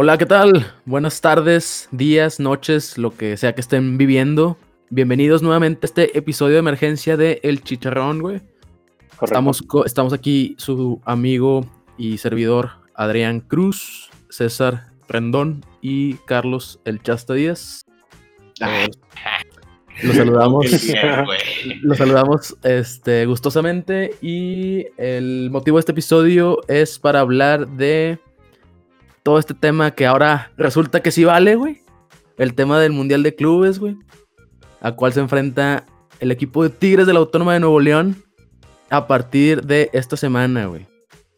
Hola, ¿qué tal? Buenas tardes, días, noches, lo que sea que estén viviendo. Bienvenidos nuevamente a este episodio de emergencia de El Chicharrón, güey. Estamos, estamos aquí su amigo y servidor Adrián Cruz, César Rendón y Carlos El Chasta Díaz. Eh, los saludamos. los saludamos este, gustosamente. Y el motivo de este episodio es para hablar de todo este tema que ahora resulta que sí vale, güey. El tema del Mundial de Clubes, güey. A cual se enfrenta el equipo de Tigres de la Autónoma de Nuevo León a partir de esta semana, güey.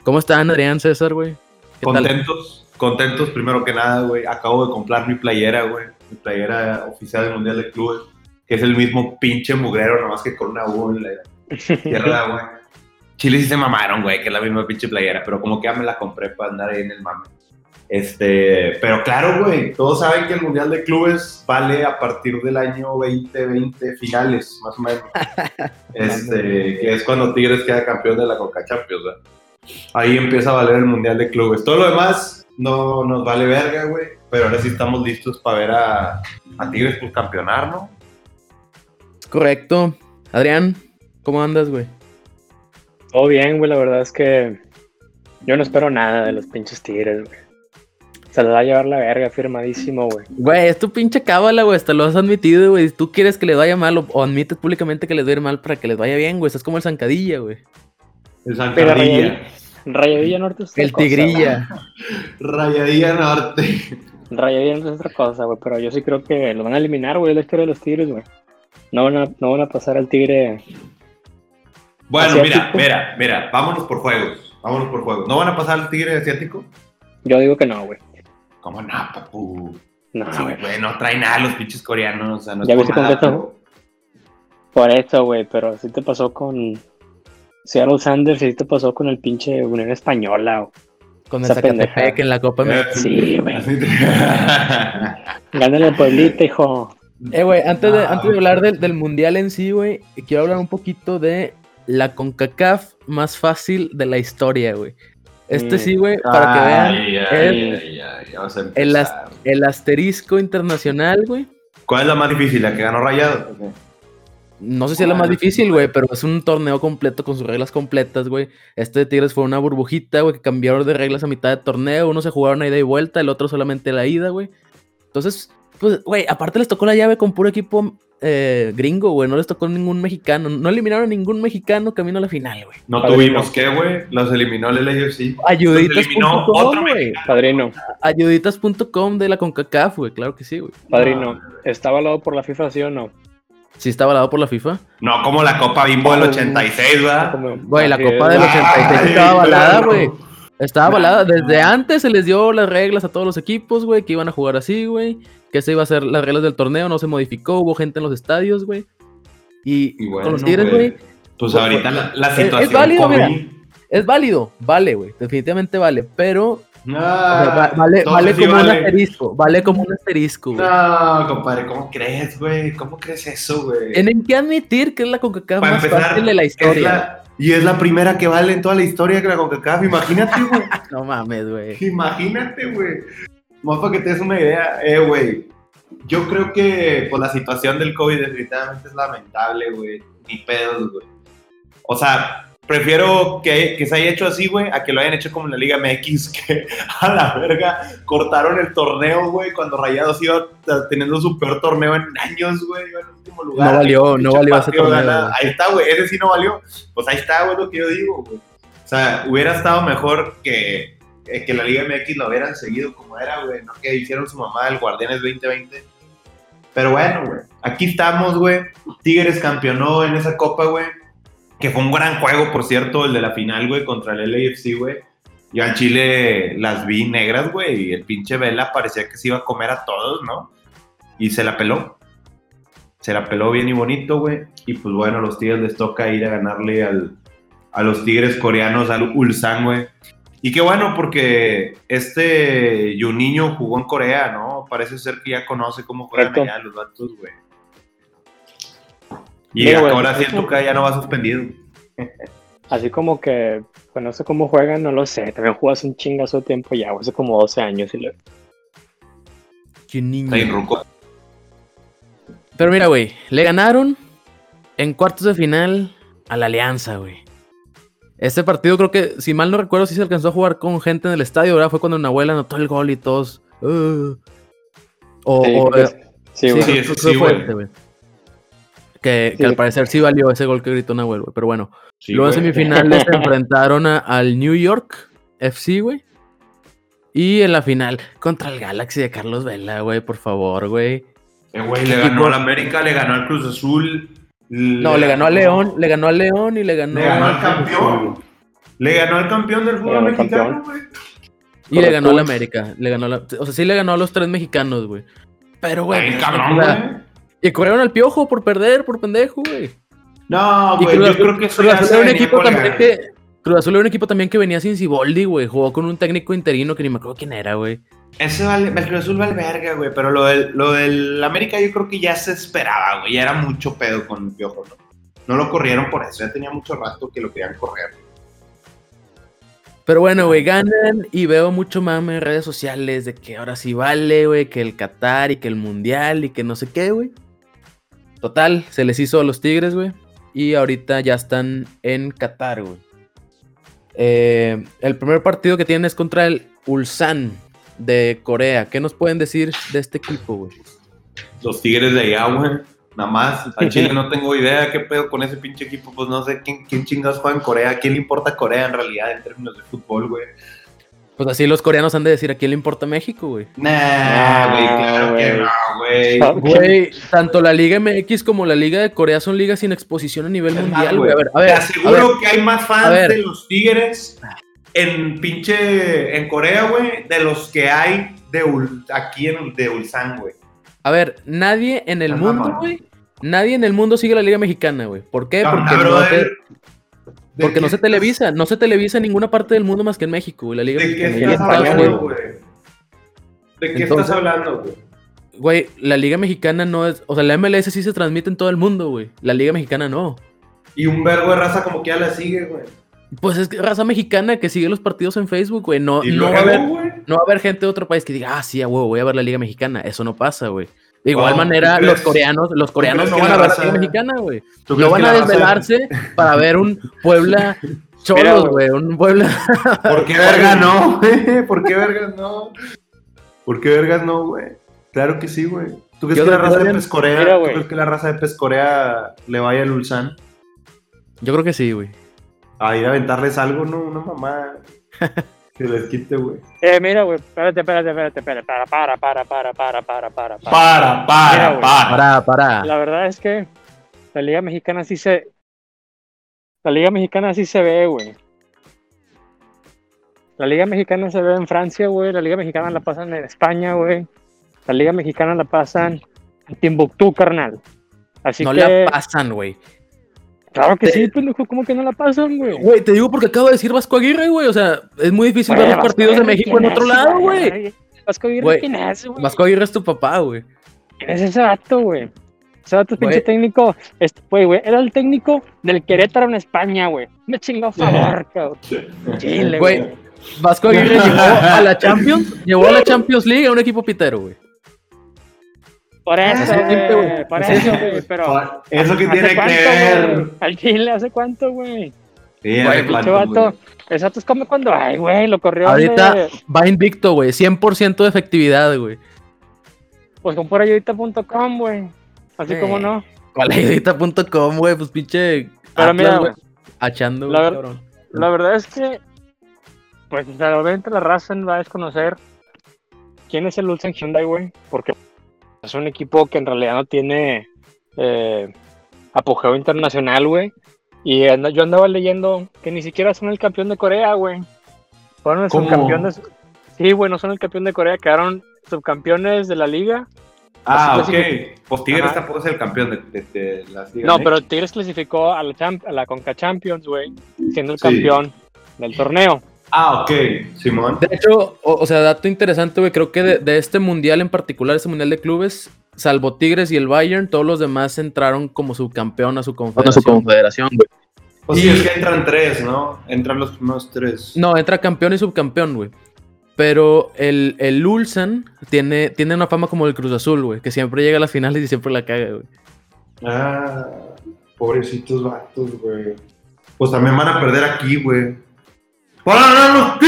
¿Cómo están, Adrián César, güey? Contentos, contentos primero que nada, güey. Acabo de comprar mi playera, güey. Mi playera oficial del Mundial de Clubes, que es el mismo pinche mugrero, nomás que con una U en la tierra, güey. Chile sí se mamaron, güey, que es la misma pinche playera, pero como que ya me la compré para andar ahí en el mame. Este, pero claro, güey, todos saben que el Mundial de Clubes vale a partir del año 2020 finales, más o menos. este, que es cuando Tigres queda campeón de la Coca Champions, ¿verdad? Ahí empieza a valer el Mundial de Clubes. Todo lo demás no nos vale verga, güey, pero ahora sí estamos listos para ver a, a Tigres pues campeonar, ¿no? Correcto. Adrián, ¿cómo andas, güey? Todo bien, güey, la verdad es que yo no espero nada de los pinches Tigres, güey. Se lo va a llevar la verga, firmadísimo, güey. Güey, es tu pinche cábala, güey. Hasta lo has admitido, güey. Tú quieres que le vaya mal o, admites públicamente que les va a ir mal para que les vaya bien, güey. Estás como el zancadilla, güey. El zancadilla. Rayadilla Norte es El tigrilla. Rayadilla Norte. Rayadilla Norte es otra cosa, güey. Pero yo sí creo que lo van a eliminar, güey. la historia de los tigres, güey. No van a, no van a pasar al tigre. Bueno, mira, mira, mira. Vámonos por juegos. Vámonos por juegos. ¿No van a pasar al tigre asiático? Yo digo que no, güey. ¿Cómo no, papu? No, güey. no traen nada los pinches coreanos. O sea, no ¿Ya viste completo? Por eso, güey, pero así te pasó con Seattle Sanders, así te pasó con el pinche Unión Española. Con el Zacatepec en la Copa México. Sí, güey. Gánale el pueblito, hijo. Eh, güey, antes, de, antes de hablar del, del mundial en sí, güey, quiero hablar un poquito de la CONCACAF más fácil de la historia, güey. Este sí, güey, para que vean. el, el, asterisco internacional, güey. ¿Cuál es la más difícil? ¿La que ganó Rayado? No sé si es la más difícil, güey, pero es un torneo completo con sus reglas completas, güey. Este de Tigres fue una burbujita, güey, que cambiaron de reglas a mitad de torneo. Uno se jugaron a ida y vuelta, el otro solamente la ida, güey. Entonces, pues, güey, aparte les tocó la llave con puro equipo eh, gringo, güey. No les tocó ningún mexicano. No eliminaron a ningún mexicano camino a la final, güey. No tuvimos que, güey. Los eliminó el LAFC. Ayuditas.com, güey. Padrino. Ayuditas.com de la CONCACAF, güey. Claro que sí, güey. Padrino. ¿Está avalado por la FIFA, sí o no? ¿Sí está avalado por la FIFA? No, como la Copa Bimbo del 86, ¿verdad? Güey, la Copa del 86 estaba avalada, güey. Estaba avalada. Desde antes se les dio las reglas a todos los equipos, güey, que iban a jugar así, güey que se iba a hacer las reglas del torneo, no se modificó, hubo gente en los estadios, güey. Y, con los Tigres, güey. Pues ahorita la, situación. Es, válido, mira. Es válido, vale, güey. Definitivamente vale, pero. vale, vale como un asterisco, vale como un asterisco, güey. No, compadre, ¿cómo crees, güey? ¿Cómo crees eso, güey? Tienen que admitir que es la CONCACAF más fácil de la historia. y es la primera que vale en toda la historia que la CONCACAF, imagínate, güey. no mames, güey. Imagínate, güey. Más para que te des una idea, eh, güey. Yo creo que por la situación del COVID definitivamente es lamentable, güey. Ni pedos, güey. O sea, prefiero que, que, se haya hecho así, güey, a que lo hayan hecho como en la Liga MX, que a la verga cortaron el torneo, güey, cuando Rayados iba teniendo su peor torneo en años, güey, en último lugar. No valió, no valió ese torneo. Ahí está, güey, ese sí no valió. Pues ahí está, güey, lo que yo digo, güey. O sea, hubiera estado mejor que eh, que la Liga MX lo hubieran seguido como era, güey, no que hicieron su mamá el Guardianes 2020. Pero bueno, güey, aquí estamos, güey. Tigres campeonó en esa copa, güey. Que fue un gran juego, por cierto, el de la final, güey, contra el LAFC, güey. Yo en Chile las vi negras, güey, y el pinche Vela parecía que se iba a comer a todos, ¿no? Y se la peló. Se la peló bien y bonito, güey. Y pues bueno, a los Tigres les toca ir a ganarle al, a los Tigres coreanos, al Ulsan, güey. Y qué bueno, porque este Juninho jugó en Corea, ¿no? Parece ser que ya conoce cómo juegan allá los vatos, güey. Y ahora siento que ya no va suspendido. Así como que, pues no sé cómo juegan, no lo sé. También jugas un chingazo de tiempo ya, hace como 12 años. Y ruco. Pero mira, güey, le ganaron en cuartos de final a la Alianza, güey. Este partido creo que, si mal no recuerdo, sí se alcanzó a jugar con gente en el estadio, ¿verdad? Fue cuando una abuela anotó el gol y todos... "Uh". O, Sí, o- sí, sí, que al parecer sí valió ese gol que gritó Nahuel, güey. Pero bueno, Sí, Luego en semifinales se enfrentaron a- al New York FC, güey. Y en la final contra el Galaxy de Carlos Vela, güey, por favor, güey. Eh, güey, le ganó al América, le ganó al Cruz Azul. No, le ganó a León, le ganó a León y le ganó, Le ganó al campeón. Le ganó al campeón del fútbol mexicano, güey. y le ganó a la. América. Le ganó la- o sea, sí le ganó a los tres mexicanos, güey. Pero, güey. Cabrón, güey. y corrieron al piojo por perder, por pendejo, güey. No, Y güey, Cruz yo Azul- creo que eso Cruz Azul era un equipo también que. Cruz Azul era un equipo también que venía sin Ciboldi, güey. Jugó con un técnico interino que ni me acuerdo quién era, güey. Ese vale, el Cruz Azul vale verga, güey. Pero lo del, lo del América yo creo que ya se esperaba, güey. Ya era mucho pedo con el piojo, ¿no? No lo corrieron por eso. Ya tenía mucho rato que lo querían correr. Pero bueno, güey, ganan y veo mucho mame en redes sociales de que ahora sí vale, güey, que el Qatar y que el Mundial y que no sé qué, güey. Total, se les hizo a los Tigres, güey. Y ahorita ya están en Qatar, güey. Eh, el primer partido que tienen es contra el Ulsan de Corea. ¿Qué nos pueden decir de este equipo, güey? Los Tigres de allá, güey. Nada más. Al Chile no tengo idea qué pedo con ese pinche equipo. Pues no sé quién, quién chingados juega en Corea. ¿A quién le importa Corea en realidad en términos de fútbol, güey? Pues así los coreanos han de decir, ¿a quién le importa México, güey? Nah, güey, claro que no, güey. Ah, Güey, tanto la Liga MX como la Liga de Corea son ligas sin exposición a nivel mundial, güey. A ver, a ver. Te a aseguro ver. que hay más fans de los Tigres en pinche en Corea, güey, de los que hay de Ul- aquí en de Ulsan, güey. A ver, nadie en el mundo, güey. Nadie en el mundo sigue la Liga Mexicana, güey. ¿Por qué? Ah, Porque, no se, ¿de porque no se televisa. No se televisa en ninguna parte del mundo más que en México, güey. La Liga ¿De qué Mexicana. Estás hablando, güey? ¿De qué Entonces- estás hablando, güey? Güey, la Liga Mexicana no es. O sea, la MLS sí se transmite en todo el mundo, güey. La Liga Mexicana no. Y un vergo de raza como que ya la sigue, güey. Pues es que raza mexicana que sigue los partidos en Facebook, güey. No, Y no, va a haber, güey. no va a haber gente de otro país que diga, ah, sí, a huevo, voy a ver la Liga Mexicana. Eso no pasa, güey. De igual manera, ¿tú los coreanos, los coreanos no que van a ver raza- la Liga Mexicana, güey. ¿Tú No van a raza- desvelarse para ver un Puebla Cholos, güey. güey. Un Puebla. ¿Por qué verga no, güey? ¿Por qué vergas no? ¿Por qué vergas no, güey? Claro que sí, güey. ¿Tú crees que la raza de Pescorea, Mira, ¿tú güey. crees que la raza de Pescorea le vaya al Ulsan? Yo creo que sí, güey a ir a aventarles algo, ¿no? Una mamá que les quite, güey. Eh, mira, güey, espérate, espérate, espérate, espérate, para, para, para, para, para, para, para. Para, para, mira, para, para, para. La verdad es que la Liga Mexicana sí se... La Liga Mexicana sí se ve, güey. La Liga Mexicana se ve en Francia, güey. La Liga Mexicana la pasan en España, güey. La Liga Mexicana la pasan en Timbuktu, carnal. Así no que... la pasan, güey. Claro que Te- sí, pendejo. ¿Cómo que no la pasan, güey? Güey, te digo porque acabo de decir Vasco Aguirre, güey. O sea, es muy difícil ver los partidos de México en otro ¿quién lado, güey. Vasco Aguirre, Güey, ¿quién es, güey? Vasco Aguirre es tu papá, güey. ¿Quién es ese vato, güey? Ese vato es pinche técnico. Este, güey, güey, era el técnico del Querétaro en España, güey. Me chingó a favor, cabrón. Chile, Güey, güey. Vasco Aguirre llevó a la Champions, llevó a la Champions League a un equipo pitero, güey. Por eso, güey. güey. Por eso, güey. Pero. Eso que ¿hace tiene que ver. güey? Al Chile, ¿hace cuánto, güey? Sí, Güey, Pinche cuánto, vato. es como cuando, ay, güey, lo corrió. Ahorita de- va invicto, güey. 100% de efectividad, güey. Pues con por ayudita.com, güey. Así Eh. como no. Cualayudita.com, güey. Pues pinche. Pero Atlas, mira, güey. güey. Achando, La güey, ver- cabrón. La verdad es que, pues, realmente la raza va a desconocer quién es el Ulsan Hyundai, güey, porque es un equipo que en realidad no tiene eh, apogeo internacional, güey. Y yo andaba leyendo que ni siquiera son el campeón de Corea, güey. Fueron el ¿Cómo? subcampeones. Sí, güey, no son el campeón de Corea, quedaron subcampeones de la liga. Ah, ok. Pues Tigres tampoco es el campeón de, de, de las ligas. No, ¿eh? pero Tigres clasificó a la, a la Conca Champions, güey, siendo el Sí. campeón del torneo. Ah, ok, Simón. De hecho, o, o sea, dato interesante, güey. Creo que de, de este mundial en particular, este mundial de clubes, salvo Tigres y el Bayern, todos los demás entraron como subcampeón a su confederación. confederación, güey. Pues sí, es que entran tres, ¿no? Entran los primeros tres. No, entra campeón y subcampeón, güey. Pero el, el Ulsan tiene, tiene una fama como el Cruz Azul, güey, que siempre llega a las finales y siempre la caga, güey. Ah, pobrecitos vatos, güey. Pues también van a perder aquí, güey. ¡Para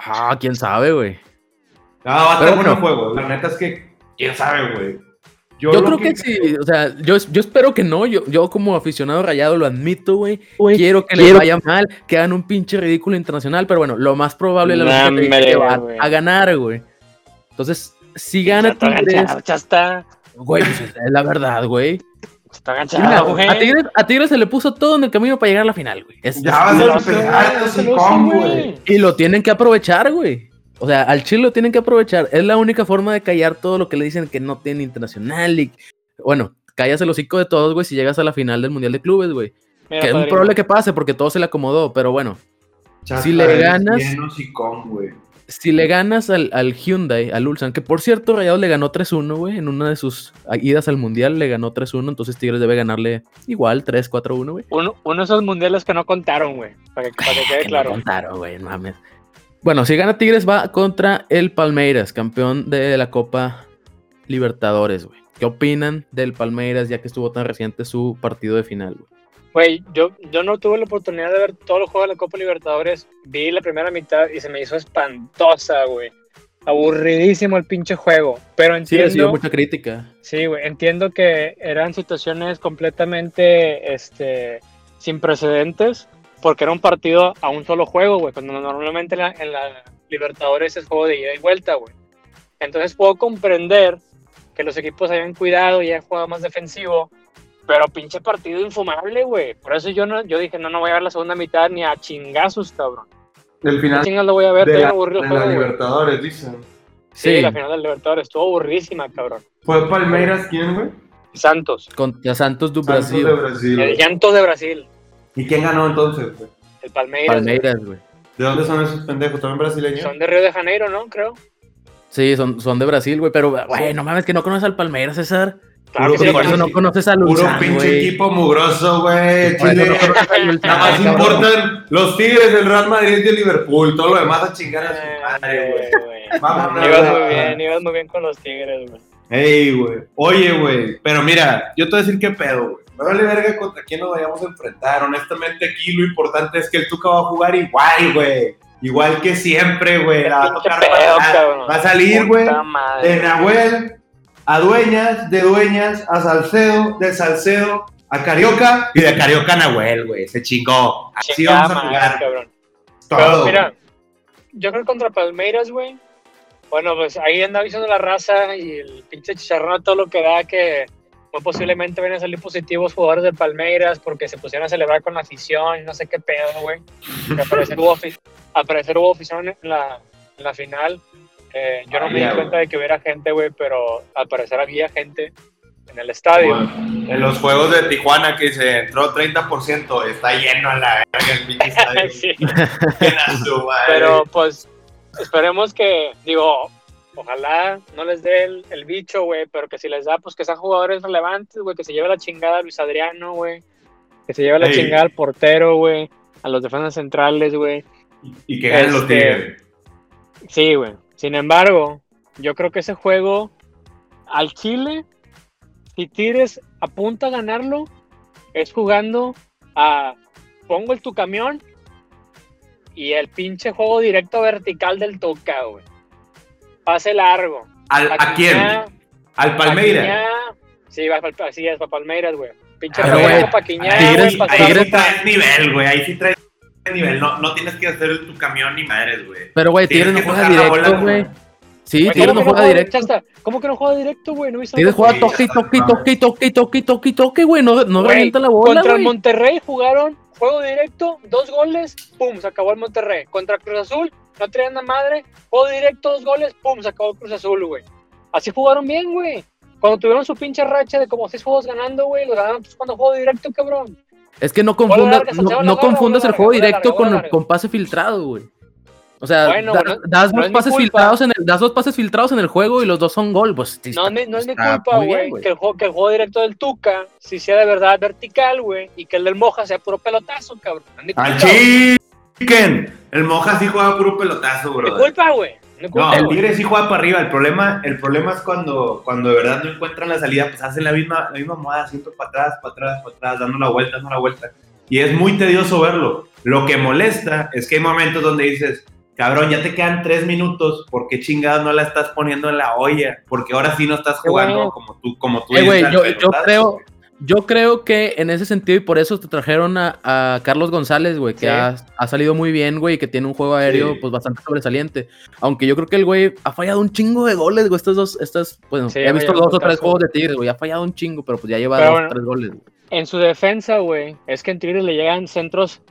Ah, quién sabe, güey. Ah, va a estar bueno juego. La neta es que, quién sabe, güey. Yo, creo que, sí, o sea, yo, yo espero que no, yo, yo como aficionado rayado lo admito, güey. Quiero que les quiero- vaya mal, que hagan un pinche ridículo internacional, pero bueno, lo más probable dice hombre, que va güey. a ganar, güey. Entonces, si gana está Tigres, ya está. güey, pues es la verdad, güey. Está Mira, agachado, güey. a, Tigres, a Tigres se le puso todo en el camino para llegar a la final, güey. Es- Ya vas a sí, güey. Y lo tienen que aprovechar, güey. O sea, al Chile lo tienen que aprovechar. Es la única forma de callar todo lo que le dicen que no tiene internacional. Y bueno, callas el hocico de todos, güey, si llegas a la final del Mundial de Clubes, güey. Mira, Que es muy probable que pase porque todo se le acomodó, pero bueno. Chata, Si le ganas- bien hocicón, güey. Si le ganas al, al Hyundai, al Ulsan, que por cierto, Rayados le ganó 3-1, güey, en una de sus idas al Mundial le ganó 3-1, entonces Tigres debe ganarle igual 3-4-1, güey. Uno, uno de esos mundiales que no contaron, güey. Para que, para que quede Que claro. no contaron, güey, mames. Bueno, si gana Tigres va contra el Palmeiras, campeón de la Copa Libertadores, güey. ¿Qué opinan del Palmeiras ya que estuvo tan reciente su partido de final, güey? Güey, yo, yo no tuve la oportunidad de ver todos los juegos de la Copa Libertadores. Vi la primera mitad y se me hizo espantosa, güey. Aburridísimo el pinche juego. Pero Sí, recibió entiendo. mucha crítica. Sí, güey, entiendo que eran situaciones completamente este, sin precedentes, porque era un partido a un solo juego, güey, cuando normalmente en la, en la Libertadores es juego de ida y vuelta, güey. Entonces puedo comprender que los equipos hayan cuidado y hayan jugado más defensivo, pero pinche partido infumable, güey. Por eso yo no, yo dije, no, no voy a ver la segunda mitad ni a chingazos, cabrón. ¿Qué final chingas lo voy a ver? de la, aburrido el de la juego. Libertadores, dicen. Sí, Sí, la final del Libertadores estuvo aburrísima, cabrón. ¿Fue Palmeiras quién, güey? Santos, contra Santos do Santos Brasil. de Brasil. el llanto de Brasil, ¿Y quién ganó entonces, güey? el Palmeiras. Palmeiras, güey. ¿De dónde son esos pendejos? ¿También brasileños? Son de Río de Janeiro, ¿no? Creo. Sí, son, son de Brasil, güey, pero, güey, no mames que no conoces al Palmeiras, César. Claro que Puro sí, Por eso no conoces al Puro Ulsan, pinche equipo mugroso, güey. No Nada más importan los Tigres, el Real Madrid y el Liverpool. Todo lo demás a chingar a su madre, güey. Eh, güey. Vámonos. Ibas muy bien, ibas muy bien con los Tigres, güey. Ey, güey. Oye, güey. Pero mira, yo te voy a decir qué pedo, güey. Me vale verga contra quién nos vayamos a enfrentar. Honestamente, aquí lo importante es que el Tuca va a jugar igual, güey. Igual que siempre, güey. La va a tocar pedo. Va a salir, güey. De Nahuel a Dueñas, de Dueñas a Salcedo, de Salcedo a Carioca y de Carioca a Nahuel, güey. Se chingó. Así vamos a jugar. cabrón. Todo. Pero mira, yo creo que contra Palmeiras, güey. Bueno, pues ahí anda avisando la raza y el pinche chicharrón a todo lo que da que muy posiblemente van a salir positivos jugadores de Palmeiras porque se pusieron a celebrar con la afición y no sé qué pedo, güey. Que Al parecer hubo, afi- al parecer hubo afición en la, en la final. Eh, yo no me di cuenta de que hubiera gente, güey, pero al parecer había gente en el estadio. Bueno, en los juegos de Tijuana que se entró 30%, está lleno a la el estadio. Sí. Pero pues esperemos que, digo, ojalá no les dé el, el bicho, güey, pero que si les da, pues que sean jugadores relevantes, güey, que se lleve la chingada a Luis Adriano, güey, que se lleve la chingada al portero, güey, a los defensas centrales, güey. y que ganen los este, Tigres. Sí, güey. Sin embargo, yo creo que ese juego al Chile, si Tigres apunta a ganarlo, es jugando a pongo el tu camión y el pinche juego directo vertical del güey. Pase largo. ¿Al, ¿A quién? Al Palmeiras. Paquiñá. Sí, va para así es para Palmeiras, güey. Pinche juego Paquiñá, Tigres- Ahí sí traes nivel, güey. Ahí sí traes nivel. No, no tienes que hacer tu camión ni madres, güey. Pero, güey, Tigres no juega directo, güey. Sí, Tigres no ¿cómo que juega directo. ¿Cómo que no juega directo, güey? ¿No nada? juega toque, toque, toque, toque, toque, toque, toque, güey. No, no revienta la bola, Contra el. Monterrey jugaron juego directo, dos goles, pum, se acabó el Monterrey. Contra Cruz Azul, no traían la madre, juego directo, dos goles, pum, se acabó el Cruz Azul, güey. Así jugaron bien, güey. Cuando tuvieron su pinche racha de como seis juegos ganando, güey, los ganaron pues, cuando juego directo, cabrón. Es que no confundas, no, no confundas el juego directo con, con pase filtrado, güey. O sea, Bueno, da- bueno, das no dos es mi pases filtrados en el, das dos pases filtrados en el juego y los dos son gol, pues No, está- es mi- no es mi está culpa, güey, que, el juego- que el juego directo del Tuca, si sea de verdad vertical, güey, y que el del Moja sea puro pelotazo, cabrón. No es mi. El Moja sí juega puro pelotazo, bro. ¿Qué culpa, güey? No, el Tigre sí juega para arriba. El problema, el problema es cuando, cuando de verdad no encuentran la salida, pues hacen la misma, la misma moda, siempre para atrás, para atrás, para atrás, dando la vuelta, dando la vuelta. Y es muy tedioso verlo. Lo que molesta es que hay momentos donde dices, cabrón, ya te quedan tres minutos, ¿por qué chingado no la estás poniendo en la olla? Porque ahora sí no estás jugando como tú, como tú. Eh, yo, yo creo, yo creo que en ese sentido, y por eso te trajeron a, Carlos González, güey, que ha, salido muy bien, güey, y que tiene un juego aéreo pues bastante sobresaliente. Aunque yo creo que el güey ha fallado un chingo de goles, güey. Estos dos, estas, bueno, he visto dos o tres juegos de Tigres, güey. Ha fallado un chingo, pero pues ya lleva dos o tres goles. En su defensa, güey, es que en Tigres le llegan centros,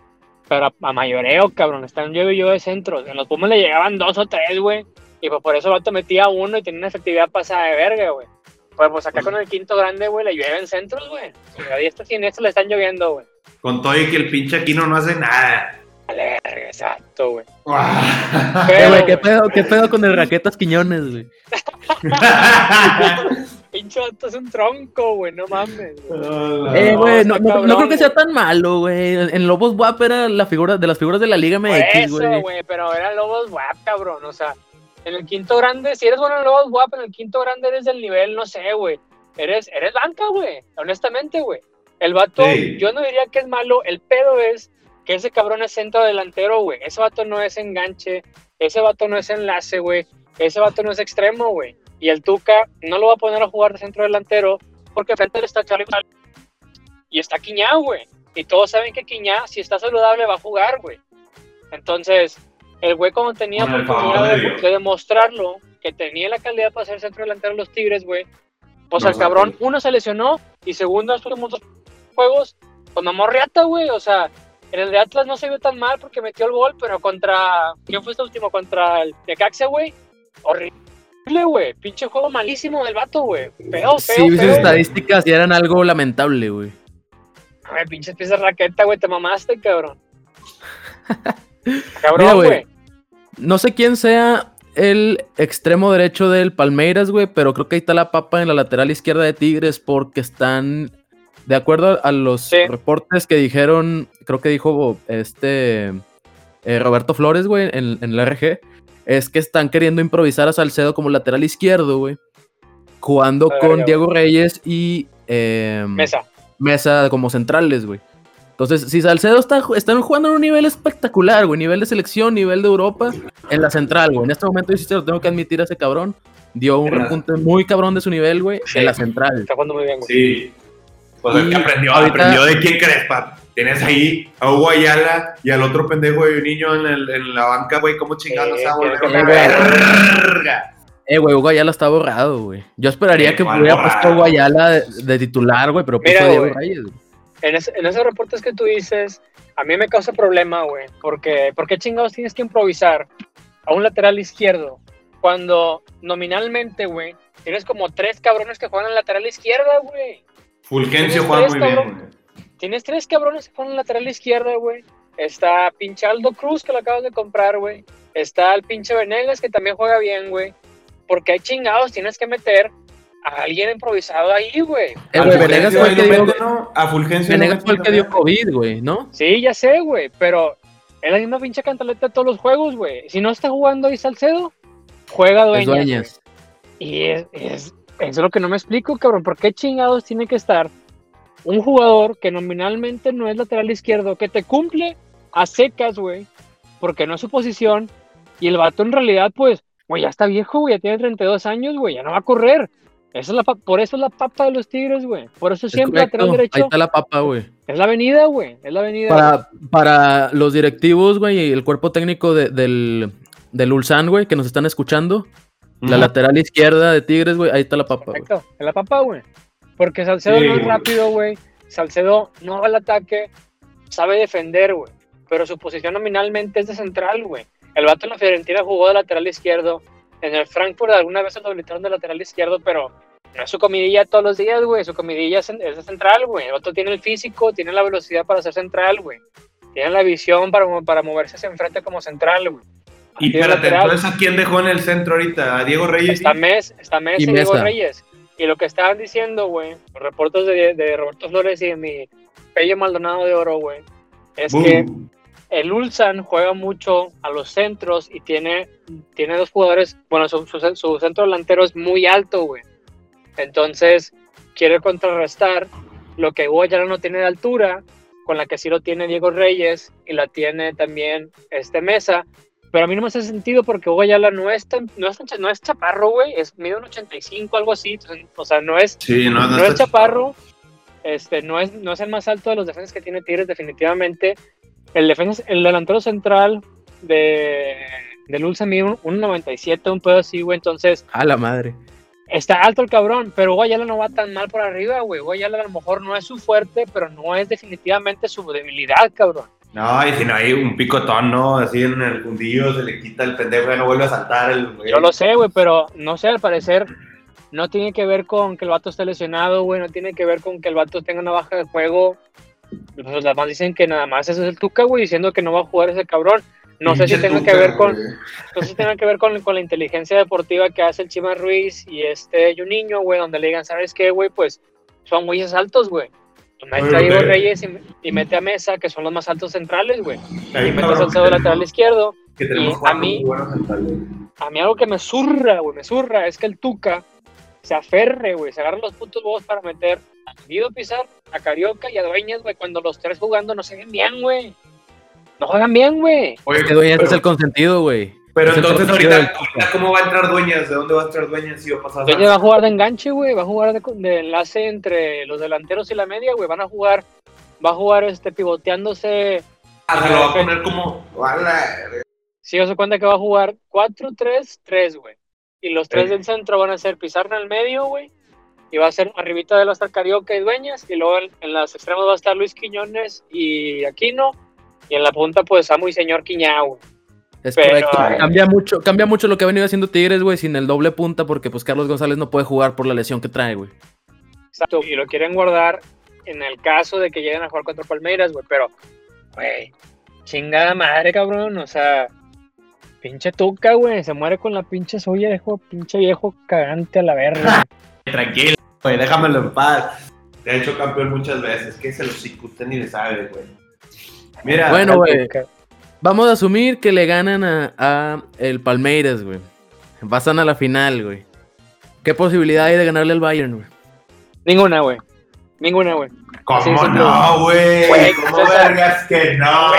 pero a, mayoreo, cabrón. Están yo y yo de centros. En los Pumas le llegaban dos o tres, güey. Y pues por eso el vato metía uno y tenía una efectividad pasada de verga, güey. Pues, pues acá con el quinto grande, güey, le llueven centros, güey. A diestra y esto le están lloviendo, güey. Con todo y que el pinche Aquino no hace nada. Vale, exacto, güey. Pero, ¿qué pedo, ¿qué pedo con el Raquetas Quiñones, güey? pinche vato es un tronco, güey, no mames. eh, güey, no, no, creo que sea tan malo, güey. En Lobos WAP era la figura de las figuras de la Liga MX, güey. Eso, güey, pero era Lobos WAP, cabrón, o sea en el quinto grande, si eres bueno en los guapo, en el quinto grande eres del nivel, no sé, güey. Eres, eres banca, güey. Honestamente, güey. El vato, yo no diría que es malo. El pedo es que ese cabrón es centro delantero, güey. Ese vato no es enganche. Ese vato no es enlace, güey. Ese vato no es extremo, güey. Y el Tuca no lo va a poner a jugar de centro delantero porque frente está Charlie y está Quiñá, güey. Y todos saben que Quiñá, si está saludable, va a jugar, güey. Entonces, el güey como tenía oportunidad de, demostrarlo, que tenía la calidad para ser centro delantero de los Tigres, güey. Pues el cabrón, uno se lesionó y segundo, los últimos dos juegos, con mamó riata, güey. O sea, en el de Atlas no se vio tan mal porque metió el gol, pero contra. ¿Quién fue este último? Contra el Necaxa, güey. Horrible, güey. Pinche juego malísimo del vato, güey. Feo, feo. Sí, sus estadísticas y eran algo lamentable, güey. Ay, pinches piezas raqueta, güey. Te mamaste, cabrón. Cabrón, güey. No sé quién sea el extremo derecho del Palmeiras, güey, pero creo que ahí está la papa en la lateral izquierda de Tigres porque están, de acuerdo a los reportes que dijeron, creo que dijo este eh, Roberto Flores, güey, en, en, la RG, es que están queriendo improvisar a Salcedo como lateral izquierdo, güey, jugando con Diego Reyes y em, Mesa. Mesa como centrales, güey. Entonces, si Salcedo está están jugando en un nivel espectacular, güey, nivel de selección, nivel de Europa, en la central, güey. En este momento yo sí lo tengo que admitir a ese cabrón. Dio un repunte muy cabrón de su nivel, güey, en la central. Está jugando muy bien, güey. Sí. Pues el que aprendió, aprendió de quién crees, pap. Tienes ahí a Hugo Ayala y al otro pendejo de un niño en, el, en la banca, güey, cómo chingados a verga. Eh, güey, Hugo Ayala está borrado, güey. Yo esperaría que hubiera puesto Hugo Ayala de, titular, güey, pero puso a Diego Reyes, güey en, esos reportes que tú dices, a mí me causa problema, güey, porque ¿por qué chingados tienes que improvisar a un lateral izquierdo cuando nominalmente, güey, tienes como tres cabrones que juegan en lateral izquierda, güey? Fulgencio juega muy bien, güey. Tienes tres cabrones que juegan en lateral izquierda, güey. Está pinche Aldo Cruz que lo acabas de comprar, güey. Está el pinche Venegas que también juega bien, güey. Porque hay chingados tienes que meter alguien improvisado ahí, güey. El Venegas fue el que dio, a Fulgencio Venegas fue el que dio COVID, güey, ¿no? Sí, ya sé, güey, pero es la misma pinche cantaleta de todos los juegos, güey. Si no está jugando ahí Salcedo, juega Dueñas. Y es, es, es lo que no me explico, cabrón. ¿Por qué chingados tiene que estar un jugador que nominalmente no es lateral izquierdo, que te cumple a secas, güey, porque no es su posición, y el vato en realidad, pues, güey, ya está viejo, güey, ya tiene 32 años, güey, ya no va a correr. Esa es la por eso es la papa de los Tigres, güey. Por eso siempre lateral derecho. Ahí está la papa, güey. Es la avenida, güey. Es la avenida. Para, para los directivos, güey, y el cuerpo técnico del, del Ulsan, güey, que nos están escuchando. La lateral izquierda de Tigres, güey, ahí está la papa. Perfecto, es la papa, güey. Porque Salcedo no es rápido, güey. Salcedo no va al ataque, sabe defender, güey. Pero su posición nominalmente es de central, güey. El vato en la Fiorentina jugó de lateral izquierdo en el Frankfurt alguna vez lo habilitaron de lateral izquierdo, pero no es su comidilla todos los días, güey. Su comidilla es, de central, güey. El otro tiene el físico, tiene la velocidad para ser central, güey. Tiene la visión para, para moverse hacia enfrente como central, güey. Y espérate, entonces ¿a quién dejó en el centro ahorita? ¿A Diego Reyes? Está Mes, está Mes y, Diego Reyes. Y lo que estaban diciendo, güey, los reportes de, de, Roberto Flores y de mi Pello Maldonado de Oro, güey, es que el Ulsan juega mucho a los centros y tiene, tiene dos jugadores, bueno, su, su, centro delantero es muy alto, güey. Entonces, quiere contrarrestar lo que Guayala no tiene de altura, con la que sí lo tiene Diego Reyes y la tiene también este Mesa. Pero a mí no me hace sentido porque Guayala no es tan, no es, no es chaparro, güey, es mide un 85, algo así. O sea, no es, no, es chaparro, este, no, es, no es el más alto de los defensas que tiene Tigres, definitivamente. El, defensa, el delantero central de, de Lulza mide un, 97, un pedo así, güey. Entonces. A la madre. Está alto el cabrón, pero Guayala no va tan mal por arriba, güey. Guayala a lo mejor no es su fuerte, pero no es definitivamente su debilidad, cabrón. No, y si no hay un picotón, ¿no? Así en el fundillo se le quita el pendejo y no vuelve a saltar el Yo lo sé, güey, pero no sé, al parecer no tiene que ver con que el vato esté lesionado, güey, no tiene que ver con que el vato tenga una baja de juego. Pues las más dicen que nada más ese es el Tuca, güey, diciendo que no va a jugar ese cabrón. No sé si tenga que ver con, no sé si tenga que ver con, con, la inteligencia deportiva que hace el Chima Ruiz y este Juninho, güey, donde le digan, ¿sabes qué, güey? Pues son güeyes altos, güey. Mete a Diego Reyes y, mete a Mesa, que son los más altos centrales, güey. Y mete a Salcedo lateral izquierdo. y a mí, a mí algo que me zurra, güey, me zurra, es que el Tuca se aferre, güey, se agarra los puntos bobos para meter a Guido Pizar, a Carioca y a Dueñas, güey, cuando los tres jugando no se ven bien, güey. No juegan bien, güey. Oye, que Dueñas es el consentido, güey. Pero entonces ahorita, ¿cómo va a entrar Dueñas? ¿De dónde va a entrar Dueñas si va a pasar? Dueñas va a jugar de enganche, güey. Va a jugar de, enlace entre los delanteros y la media, güey. Van a jugar, va a jugar este pivoteándose. Ah, se lo va a poner como. Sí, se cuenta que va a jugar 4-3-3, güey. Y los tres del centro van a ser Pizarro en el medio, güey. Y va a ser arribita de la estar Carioca y Dueñas. Y luego en, las extremas va a estar Luis Quiñones y Aquino. Y en la punta, pues, Samu y Señor Quiñao. Es correcto. Cambia mucho, cambia mucho lo que ha venido haciendo Tigres, güey, sin el doble punta, porque pues Carlos González no puede jugar por la lesión que trae, güey. Exacto. Y lo quieren guardar en el caso de que lleguen a jugar contra Palmeiras, güey. Pero, güey, chingada madre, cabrón. O sea, Pinche tuca, güey. Se muere con la pinche suya, dejo pinche viejo cagante a la verga. Tranquilo, güey. Déjamelo en paz. Te ha hecho campeón muchas veces. Que se lo usted ni le sabe, güey. Mira. Bueno, güey. Vamos a asumir que le ganan a, el Palmeiras, güey. Pasan a la final, güey. ¿Qué posibilidad hay de ganarle al Bayern, güey? Ninguna, güey. Ninguna, güey. ¿Cómo no, güey? ¿Cómo vergas que no?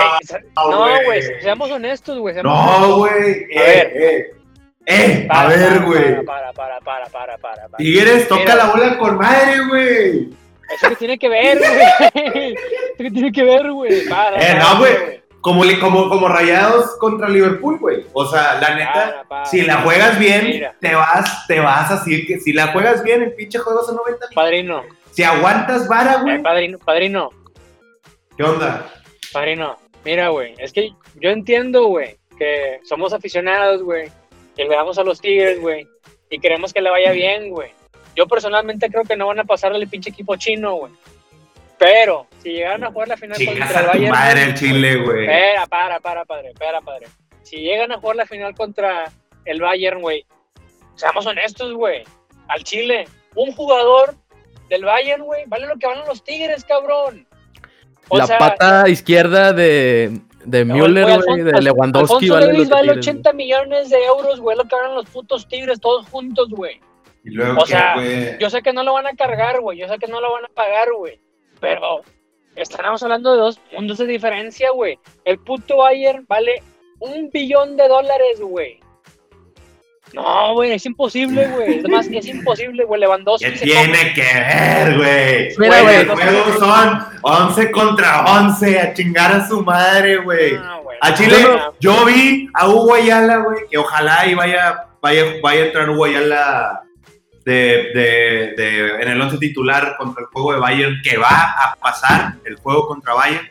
No, güey, seamos honestos, güey. No, güey. Eh, eh. Eh, a ver, güey. Para, para, para, para, para, para. Tigres, toca la bola con madre, güey. Eso que tiene que ver, güey. Eso que tiene que ver, güey. Eh, no, güey. Como, como, como rayados contra Liverpool, güey. O sea, la neta, si la juegas bien, te vas, te vas así que si la juegas bien, el pinche juego son 90 minutos. Padrino, si aguantas vara, güey. Eh, padrino, padrino. ¿Qué onda? Padrino, mira, güey. Es que yo entiendo, güey, que somos aficionados, güey. Que le damos a los Tigres, güey. Y queremos que le vaya bien, güey. Yo personalmente creo que no van a pasar el pinche equipo chino, güey. Pero, si llegaran a jugar la final contra el Bayern. madre el Chile, güey. Espera, para, para, padre. Espera, padre. Si llegan a jugar la final contra el Bayern, güey. Seamos honestos, güey. Al Chile, un jugador del Bayern, güey. Vale lo que van los Tigres, cabrón. la pata izquierda de, de Müller, güey, de Lewandowski. vale, Davis vale 80 millones de euros, güey, lo que van los putos Tigres todos juntos, güey. o sea, yo sé que no lo van a cargar, güey. Yo sé que no lo van a pagar, güey. Pero estamos hablando de dos puntos de diferencia, güey. El puto Bayern vale un billón de dólares, güey. No, güey, es imposible, güey. Es más, es imposible, güey. Lewandowski. ¿Qué tiene que ver, güey? Mira, güey. Los juegos son 11 contra 11. A chingar a su madre, güey. a Chile, yo vi a Hugo Ayala, güey, que ojalá y vaya, vaya, vaya a entrar Hugo Ayala de, de, de, en el 11 titular contra el juego de Bayern, que va a pasar el juego contra Bayern,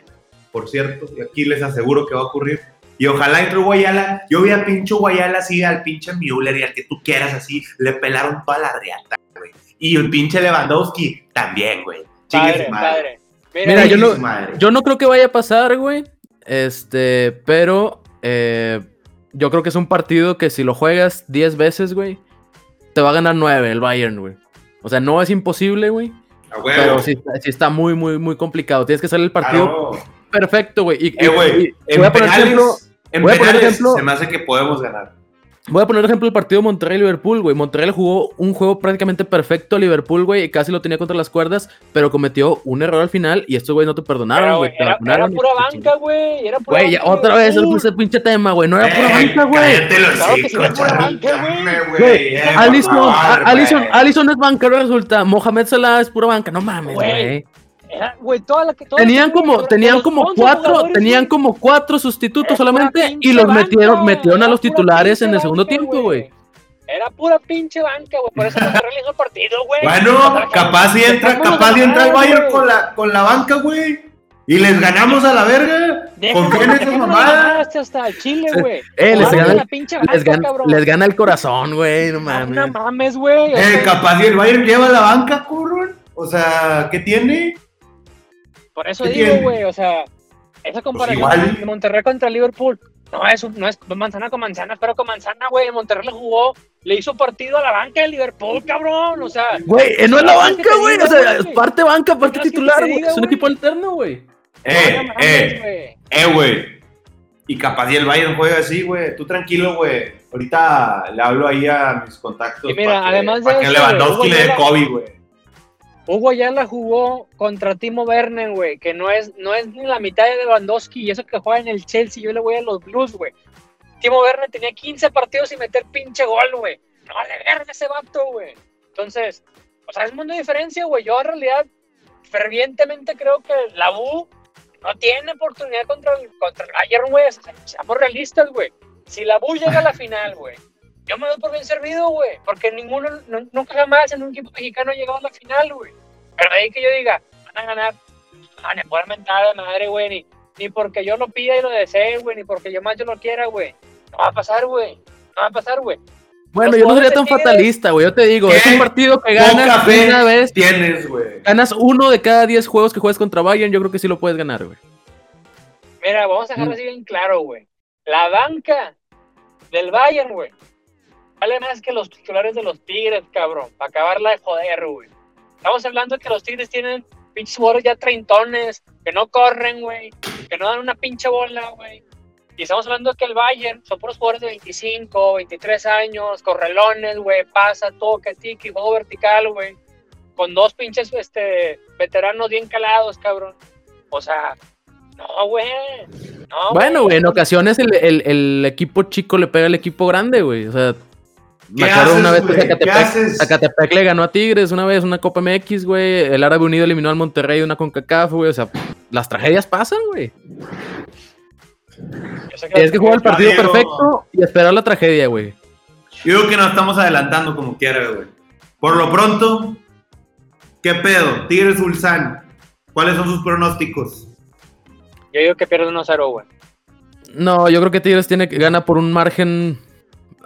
por cierto. Y aquí les aseguro que va a ocurrir y ojalá entre Guayala. Yo vi a pinche Guayala así, al pinche Müller y al que tú quieras así. Le pelaron toda la riata, güey. Y el pinche Lewandowski también, güey. Padre, madre. Mira, yo, no, yo no creo que vaya a pasar, güey. Este, pero eh, yo creo que es un partido que si lo juegas 10 veces, güey, te va a ganar 9 el Bayern, güey. O sea, no es imposible, güey. Pero sí, está muy, muy, muy complicado. Tienes que hacer el partido perfecto, güey. Y, eh, güey, voy a poner ejemplo. En voy a poner ejemplo, se me hace que podemos ganar. Voy a poner ejemplo el partido Monterrey-Liverpool, güey. Monterrey jugó un juego prácticamente perfecto a Liverpool, güey, y casi lo tenía contra las cuerdas, pero cometió un error al final y estos güey no te perdonaron, güey. Era, era, pura banca, güey. Era pura Güey, otra vez ese pinche tema, güey. No era pura banca, güey. Claro que sí era pura banca, güey. Alison, Alison, Alison es banca, resulta. Mohamed Salah es pura banca. No mames, güey tenían como, tenían como cuatro, tenían como cuatro sustitutos solamente y los metieron, metieron a los titulares en el segundo tiempo, güey. Era pura pinche banca, güey. Por eso no se realizó el partido, güey. Bueno, capaz si entra, capaz si entra el Bayern con la, con la banca, güey. Y les ganamos a la verga. Confíen en esas mamadas. hasta Chile, güey. Eh, les gana, les, gana, les gana el corazón, güey. No mames. No mames, güey. Eh, capaz si el Bayern lleva la banca, curro. O sea, ¿qué tiene? Por eso digo, güey, o sea, esa pues comparación de Monterrey contra Liverpool, no es, no es manzana con manzana, pero con manzana, güey. Monterrey le jugó, le hizo partido a la banca de Liverpool, cabrón. O sea, güey, eh, no es la banca, güey. O sea, es parte banca, parte titular, güey. Es un equipo alterno, güey. Eh, eh, eh, güey. Y capaz y el Bayern juega así, güey. Tú tranquilo, güey. Ahorita le hablo ahí a mis contactos. Y mira, además de. Para que Lewandowski le dé COVID, güey. Hugo ya la jugó contra Timo Werner, güey, que no es, no es ni la mitad de Lewandowski y eso que juega en el Chelsea, yo le voy a los Blues, güey. Timo Werner tenía 15 partidos sin meter pinche gol, güey. No vale verga ese vato, güey. Entonces, o sea, es mundo de diferencia, güey. Yo en realidad fervientemente creo que la U no tiene oportunidad contra el, contra el Bayern, güey. seamos realistas, güey. Si la U llega a la final, güey, yo me doy por bien servido, güey, porque ninguno, nunca jamás en un equipo mexicano ha llegado a la final, güey. Pero ahí que yo diga, van a ganar, van a poder mentar de madre, güey, ni, ni porque yo lo pida y lo desee, güey, ni porque yo más yo lo quiera, güey. No va a pasar, güey. No va a pasar, güey. Bueno, yo no sería tan fatalista, güey. Yo te digo, es un partido que ganas una vez. Tienes, güey. Ganas uno de cada diez juegos que juegas contra Bayern, yo creo que sí lo puedes ganar, güey. Mira, vamos a dejarlo así bien claro, güey. La banca del Bayern, güey, vale más que los titulares de los Tigres, cabrón, para acabarla de joder, güey. Estamos hablando de que los Tigres tienen pinches jugadores ya treintones, que no corren, güey, que no dan una pinche bola, güey. Y estamos hablando de que el Bayern son puros jugadores de 25, 23 años, correlones, güey, pasa, toque, tiki, juego vertical, güey. Con dos pinches este, veteranos bien calados, cabrón. O sea, no, güey. No, bueno, güey, en ocasiones el, el, el, equipo chico le pega al equipo grande, güey. O sea, me acuerdo una vez que Zacatepec, le ganó a Tigres, una vez una Copa MX, güey. El Árabe Unido eliminó al Monterrey una CONCACAF, güey. O sea, las tragedias pasan, güey. Tienes que jugar el partido perfecto y esperar la tragedia, güey. Yo digo que nos estamos adelantando como quiera, güey. Por lo pronto, ¿qué pedo? Tigres Ulsan. ¿Cuáles son sus pronósticos? Yo digo que pierde 1-0, güey. No, yo creo que Tigres tiene que gana por un margen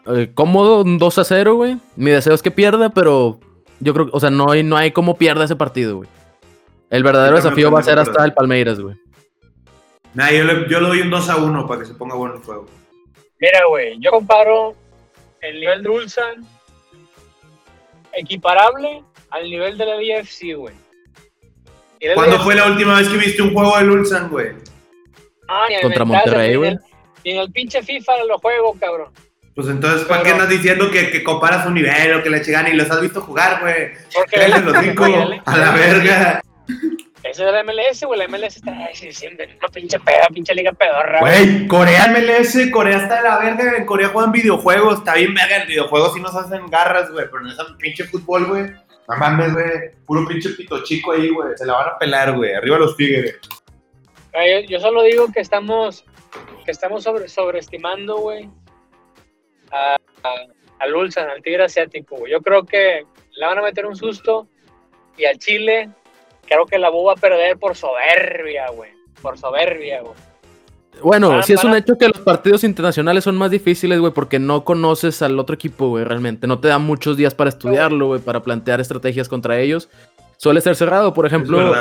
eh, cómodo, un 2 a 0, güey. Mi deseo es que pierda, pero yo creo, o sea, no hay, no hay cómo pierda ese partido, güey. El verdadero desafío va a ser hasta el Palmeiras, güey. Nah, yo le, yo le doy un 2 a 1 para que se ponga bueno el juego. Mira, güey, yo comparo el nivel de Ulsan equiparable al nivel de la DFC, güey. ¿Cuándo fue la última vez que viste un juego de Ulsan, güey? Ah, Contra Monterrey, güey. Y en el pinche FIFA lo juego, cabrón. Pues entonces, ¿para qué andas diciendo que, que, comparas un nivel o que le llegan y los has visto jugar, güey? Porque los cinco a la verga. Ese es el MLS, güey. El MLS está siempre una pinche peda, pinche liga pedorra. Güey, Corea MLS, Corea está de la verga. En Corea juegan videojuegos. Está bien verga en videojuegos y nos hacen garras, güey. Pero no es pinche fútbol, güey. No mames, güey. Puro pinche pito chico ahí, güey. Se la van a pelar, güey. Arriba los tigres. Yo, yo solo digo que estamos, que estamos sobre, sobreestimando, güey a, al Ulsan, al Tigre Asiático. Yo creo que le van a meter un susto y al Chile creo que la Bu va a perder por soberbia, güey. Por soberbia, güey. Bueno, si es un hecho que los partidos internacionales son más difíciles, güey, porque no conoces al otro equipo, güey, realmente. No te dan muchos días para estudiarlo, güey, para plantear estrategias contra ellos. Suele ser cerrado, por ejemplo.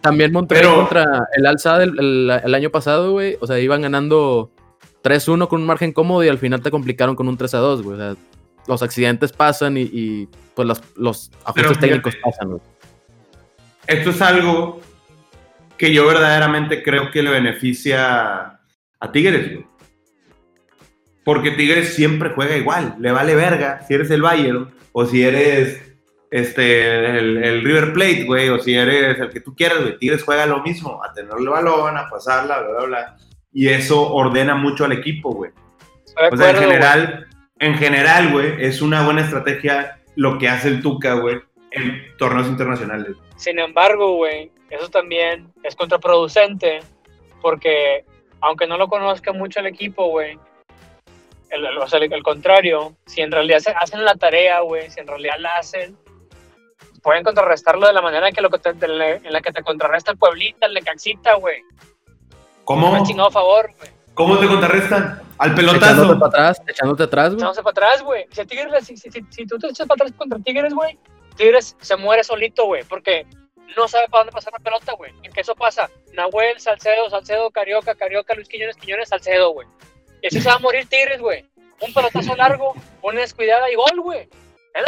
También Monterrey contra el Alzada el, el, año pasado, güey. O sea, iban ganando 3-1 con un margen cómodo y al final te complicaron con un 3-2, güey. O sea, los accidentes pasan y, pues los, los ajustes técnicos pasan, güey. Esto es algo que yo verdaderamente creo que le beneficia a Tigres, güey. Porque Tigres siempre juega igual, le vale verga si eres el Bayern o si eres este, el, River Plate, güey, o si eres el que tú quieras, güey. Tigres juega lo mismo, a tener el balón, a pasarla, bla, bla, bla. Y eso ordena mucho al equipo, güey. O sea, en general, en general, güey, es una buena estrategia lo que hace el Tuca, güey, en torneos internacionales. Sin embargo, güey, eso también es contraproducente porque aunque no lo conozca mucho el equipo, güey, el, o sea, el, contrario, si en realidad hacen la tarea, güey, si en realidad la hacen, pueden contrarrestarlo de la manera en, que lo, en la que te contrarresta el Pueblita, el Necaxita, güey. ¿Cómo? Me chingado a favor, güey. ¿Cómo te contrarrestan? Al pelotazo. Echándote para atrás, echándote atrás, güey. Echándose para atrás, güey. Si, Tigres, si, si, si, tú te echas para atrás contra Tigres, güey, Tigres se muere solito, güey, porque no sabe para dónde pasar la pelota, güey. En que eso pasa, Nahuel, Salcedo, Salcedo, Carioca, Carioca, Luis Quiñones, Quiñones, Salcedo, güey. Y así se va a morir Tigres, güey. Un pelotazo largo, una descuidada y gol, güey.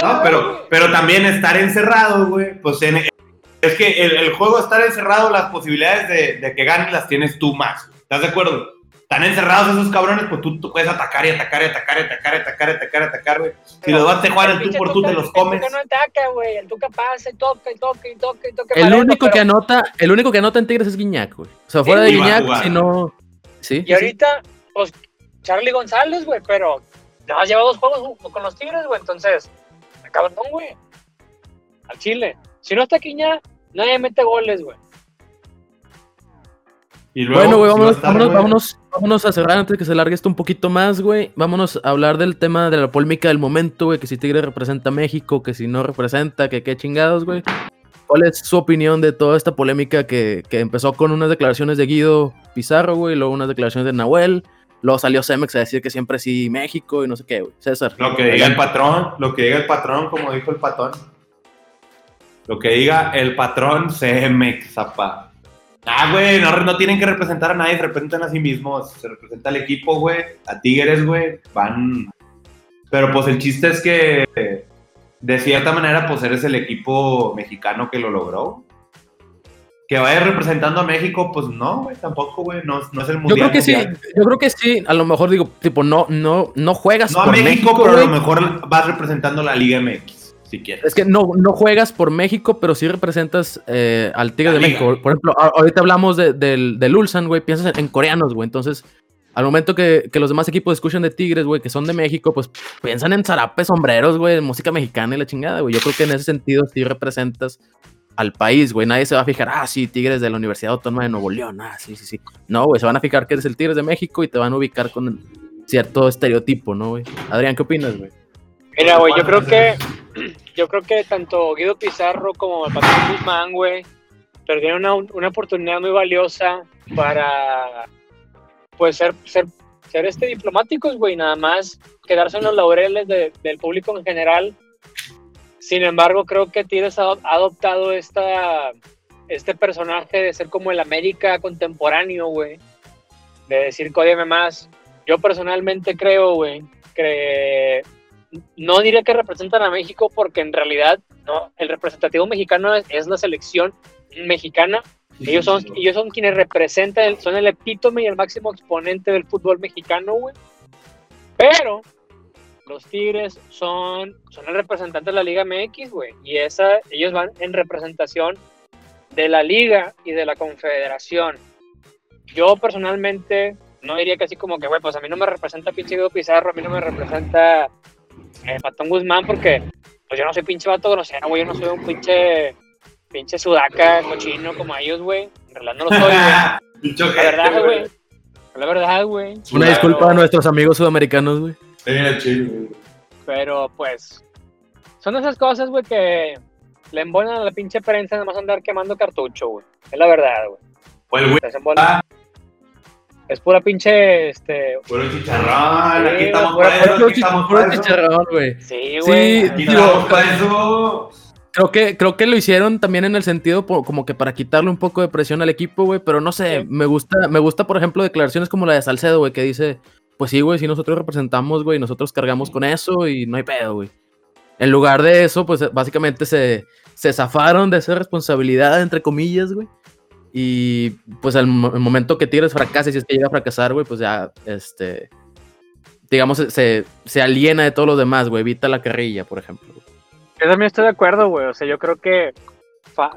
No, pero, pero también estar encerrado, güey, pues es que el, juego estar encerrado, las posibilidades de, de que ganes las tienes tú más. ¿Estás de acuerdo? están encerrados esos cabrones, pues tú, tú, puedes atacar y atacar y atacar y atacar y atacar y atacar y atacar, güey. Si los vas a jugar el tú por tú, te los comes. El Tuca no ataca, güey. El Tuca pasa y toca y toca y toca y toca. El único que anota, el único que anota en Tigres es Guiñac, güey. O sea, fuera de Guiñac, si no... Sí. Y ahorita, pues, Charlie González, güey, pero nada más lleva dos juegos con los Tigres, güey. Entonces, cabrón, güey. Al Chile. Si no está Guiñac, nadie mete goles, güey bueno, güey, vámonos, vámonos, vámonos, a cerrar antes de que se largue esto un poquito más, güey. Vámonos a hablar del tema de la polémica del momento, güey. Que si Tigre representa a México, que si no representa, que qué chingados, güey. ¿Cuál es su opinión de toda esta polémica que, que empezó con unas declaraciones de Guido Pizarro, güey, luego unas declaraciones de Nahuel, luego salió Cemex a decir que siempre sí México y no sé qué, güey. César. Lo que diga el patrón, lo que diga el patrón, como dijo el patrón. Lo que diga el patrón Cemex, zapá. Ah, güey, no, tienen que representar a nadie, se representan a sí mismos. Se representa al equipo, güey. A Tigres, güey. Van. Pero pues el chiste es que, de cierta manera, pues eres el equipo mexicano que lo logró. Que vaya representando a México, pues no, güey, tampoco, güey. No, es el mundial. Yo creo que sí, yo creo que sí. A lo mejor digo, tipo, no, no, no juegas. No a México, pero a lo mejor vas representando la Liga MX. Es que no, no juegas por México, pero sí representas eh, al Tigre de México. Por ejemplo, ahorita hablamos del, del Ulsan, güey, piensas en, coreanos, güey. Entonces, al momento que, los demás equipos escuchan de Tigres, güey, que son de México, pues piensan en zarapes, sombreros, güey, música mexicana y la chingada, güey. Yo creo que en ese sentido sí representas al país, güey. Nadie se va a fijar, ah, sí, Tigres de la Universidad Autónoma de Nuevo León, ah, sí, sí, sí. No, güey, se van a fijar que eres el Tigres de México y te van a ubicar con cierto estereotipo, ¿no, güey? Adrián, ¿qué opinas, güey? Mira, güey, yo creo que yo creo que tanto Guido Pizarro como el Patrón Guzmán, güey, perdieron una, oportunidad muy valiosa para pues ser, ser, ser este diplomáticos, güey, nada más quedarse en los laureles del público en general. Sin embargo, creo que Tigres ha adoptado esta, este personaje de ser como el América contemporáneo, güey. De decir, códiame más. Yo personalmente creo, güey, que no diría que representan a México porque en realidad no, el representativo mexicano es, la selección mexicana. Ellos son, ellos son quienes representan, son el epítome y el máximo exponente del fútbol mexicano, güey. Pero los Tigres son, son el representante de la Liga MX, güey. Y esa, ellos van en representación de la Liga y de la Confederación. Yo personalmente no diría que así como que, güey, pues a mí no me representa pinche Pizarro, a mí no me representa eh, Patón Guzmán, porque pues yo no soy pinche vato grosero, güey, yo no soy un pinche, pinche sudaca, cochino como ellos, güey. En realidad no lo soy, güey. la verdad, güey. La verdad, güey. Una disculpa a nuestros amigos sudamericanos, güey. Pero pues, son esas cosas, güey, que le embonan a la pinche prensa nada más andar quemando cartucho, güey. Es la verdad, güey. Pues, güey. Es pura pinche, este... Puro chicharrón, aquí estamos para eso, aquí estamos puro chicharrón, güey. Sí, güey. Sí, digo, para eso... Creo que, creo que lo hicieron también en el sentido como que para quitarle un poco de presión al equipo, güey, pero no sé, me gusta, me gusta, por ejemplo, declaraciones como la de Salcedo, güey, que dice, pues sí, güey, si nosotros representamos, güey, nosotros cargamos con eso y no hay pedo, güey. En lugar de eso, pues básicamente se, se zafaron de esa responsabilidad, entre comillas, güey Y pues al momento que Tigres fracase, si es que llega a fracasar, güey, pues ya, este, digamos, se, se aliena de todos los demás, güey, evita la carrilla, por ejemplo. Yo también estoy de acuerdo, güey, o sea, yo creo que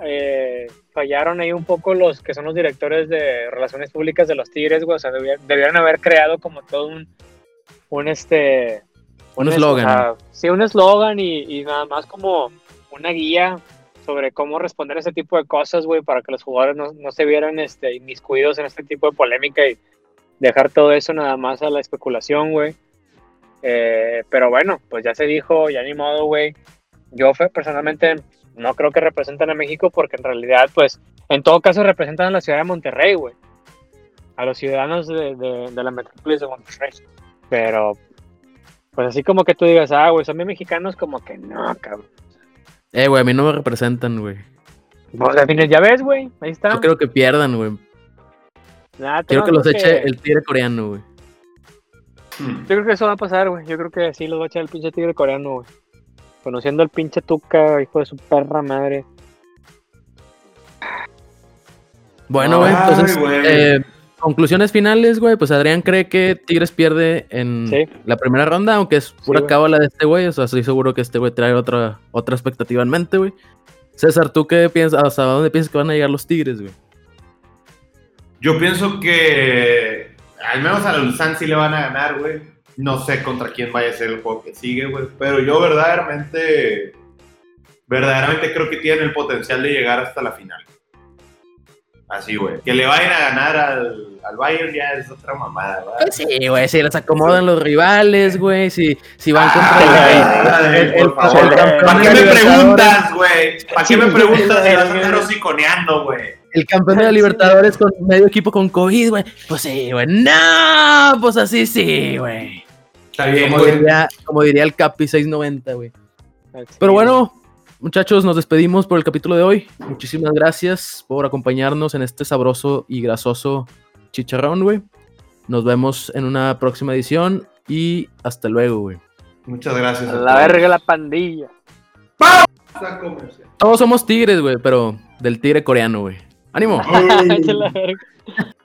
eh, fallaron ahí un poco los que son los directores de relaciones públicas de los Tigres, güey, o sea, debieron, haber creado como todo un, un este... Un eslogan. sí, un eslogan y, y nada más como una guía sobre cómo responder ese tipo de cosas, güey, para que los jugadores no, no, se vieran este, inmiscuidos en este tipo de polémica y dejar todo eso nada más a la especulación, güey. Eh, pero bueno, pues ya se dijo, ya ni modo, güey. Yo personalmente no creo que representan a México porque en realidad, pues, en todo caso representan a la ciudad de Monterrey, güey. A los ciudadanos de, de la metrópolis de Monterrey. Pero, pues así como que tú digas, ah, güey, son bien mexicanos, como que no, cabrón. Eh, güey, a mí no me representan, güey. Pues ya ves, güey. Ahí está. Yo creo que pierdan, güey. Quiero que los eche el tigre coreano, güey. Hmm. Yo creo que eso va a pasar, güey. Yo creo que sí los va a echar el pinche tigre coreano, güey. Conociendo al pinche Tuca, hijo de su perra madre. Bueno, güey, entonces, eh, conclusiones finales, güey. Pues Adrián cree que Tigres pierde en la primera ronda, aunque es pura sí, cábala de este güey. O sea, estoy seguro que este güey trae otra, otra expectativa en mente, güey. César, ¿tú qué piensas? ¿Hasta dónde piensas que van a llegar los Tigres, güey? Yo pienso que al menos a los Suns sí le van a ganar, güey. No sé contra quién vaya a ser el juego que sigue, güey. Pero yo verdaderamente, verdaderamente creo que tienen el potencial de llegar hasta la final. Así, güey. Que le vayan a ganar al, al Bayern ya es otra mamada, ¿verdad? Pues sí, güey, si les acomodan los rivales, güey, si, si van contra el, el, por favor. ¿Para qué me preguntas, güey? ¿Para qué me preguntas si vas a estar hociconeando, güey? El campeón de la Libertadores con medio equipo con COVID, güey. Pues sí, güey. No, pues así sí, güey. Está bien, como diría, como diría el Capi 690, güey. Pero bueno, muchachos, nos despedimos por el capítulo de hoy. Muchísimas gracias por acompañarnos en este sabroso y grasoso chicharrón, güey. Nos vemos en una próxima edición y hasta luego, güey. Muchas gracias. A la verga la pandilla. Todos somos tigres, güey, pero del tigre coreano, güey. ¡Ánimo!